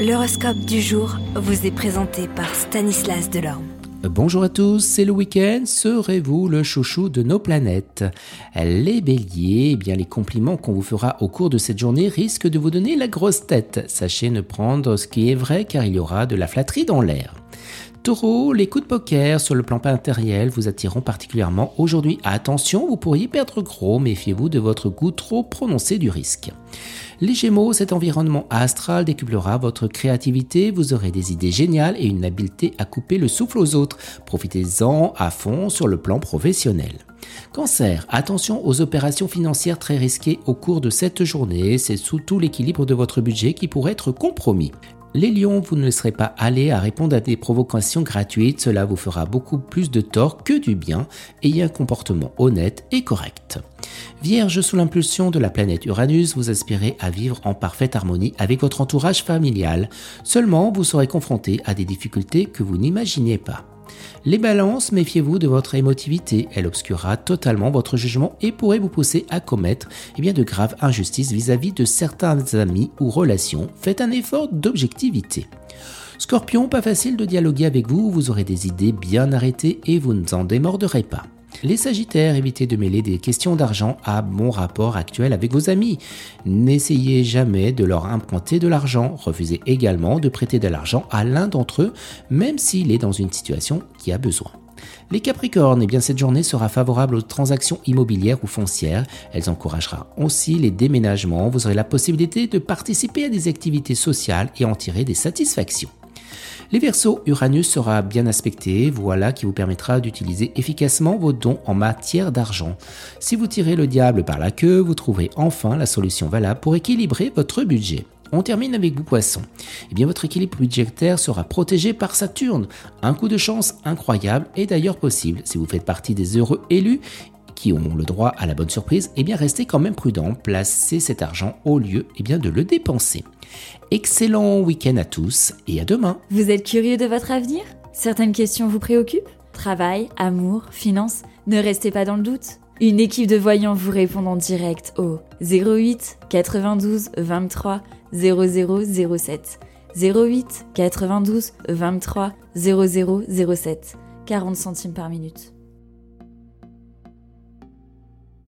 L'horoscope du jour vous est présenté par Stanislas Delorme. Bonjour à tous, c'est le week-end, serez-vous le chouchou de nos planètes? Les béliers, eh bien les compliments qu'on vous fera au cours de cette journée risquent de vous donner la grosse tête. Sachez ne prendre ce qui est vrai car il y aura de la flatterie dans l'air. Taureau, les coups de poker sur le plan matériel vous attireront particulièrement aujourd'hui. Attention, vous pourriez perdre gros, méfiez-vous de votre goût trop prononcé du risque. Les Gémeaux, cet environnement astral décuplera votre créativité, vous aurez des idées géniales et une habileté à couper le souffle aux autres. Profitez-en à fond sur le plan professionnel. Cancer, attention aux opérations financières très risquées au cours de cette journée, c'est sous tout l'équilibre de votre budget qui pourrait être compromis. Les lions, vous ne laisserez pas aller à répondre à des provocations gratuites, cela vous fera beaucoup plus de tort que du bien. Ayez un comportement honnête et correct. Vierge, sous l'impulsion de la planète Uranus, vous aspirez à vivre en parfaite harmonie avec votre entourage familial. Seulement, vous serez confronté à des difficultés que vous n'imaginiez pas. Les balances, méfiez-vous de votre émotivité, elle obscurera totalement votre jugement et pourrait vous pousser à commettre eh de graves injustices vis-à-vis de certains amis ou relations. Faites un effort d'objectivité. Scorpion, pas facile de dialoguer avec vous, vous aurez des idées bien arrêtées et vous ne en démorderez pas. Les Sagittaires, évitez de mêler des questions d'argent à bon rapport actuel avec vos amis. N'essayez jamais de leur emprunter de l'argent. Refusez également de prêter de l'argent à l'un d'entre eux, même s'il est dans une situation qui a besoin. Les Capricornes, eh bien cette journée sera favorable aux transactions immobilières ou foncières. Elle encouragera aussi les déménagements. Vous aurez la possibilité de participer à des activités sociales et en tirer des satisfactions. Les Verseaux, Uranus sera bien aspecté, voilà qui vous permettra d'utiliser efficacement vos dons en matière d'argent. Si vous tirez le diable par la queue, vous trouverez enfin la solution valable pour équilibrer votre budget. On termine avec vous poissons. Eh bien votre équilibre budgétaire sera protégé par Saturne. Un coup de chance incroyable est d'ailleurs possible si vous faites partie des heureux élus qui ont le droit à la bonne surprise, eh bien restez quand même prudent, placez cet argent au lieu eh bien, de le dépenser. Excellent week-end à tous et à demain. Vous êtes curieux de votre avenir? Certaines questions vous préoccupent? Travail, amour, finances Ne restez pas dans le doute. Une équipe de voyants vous répond en direct au 08 92 23 0007. 08 92 23 0007. 40 centimes par minute.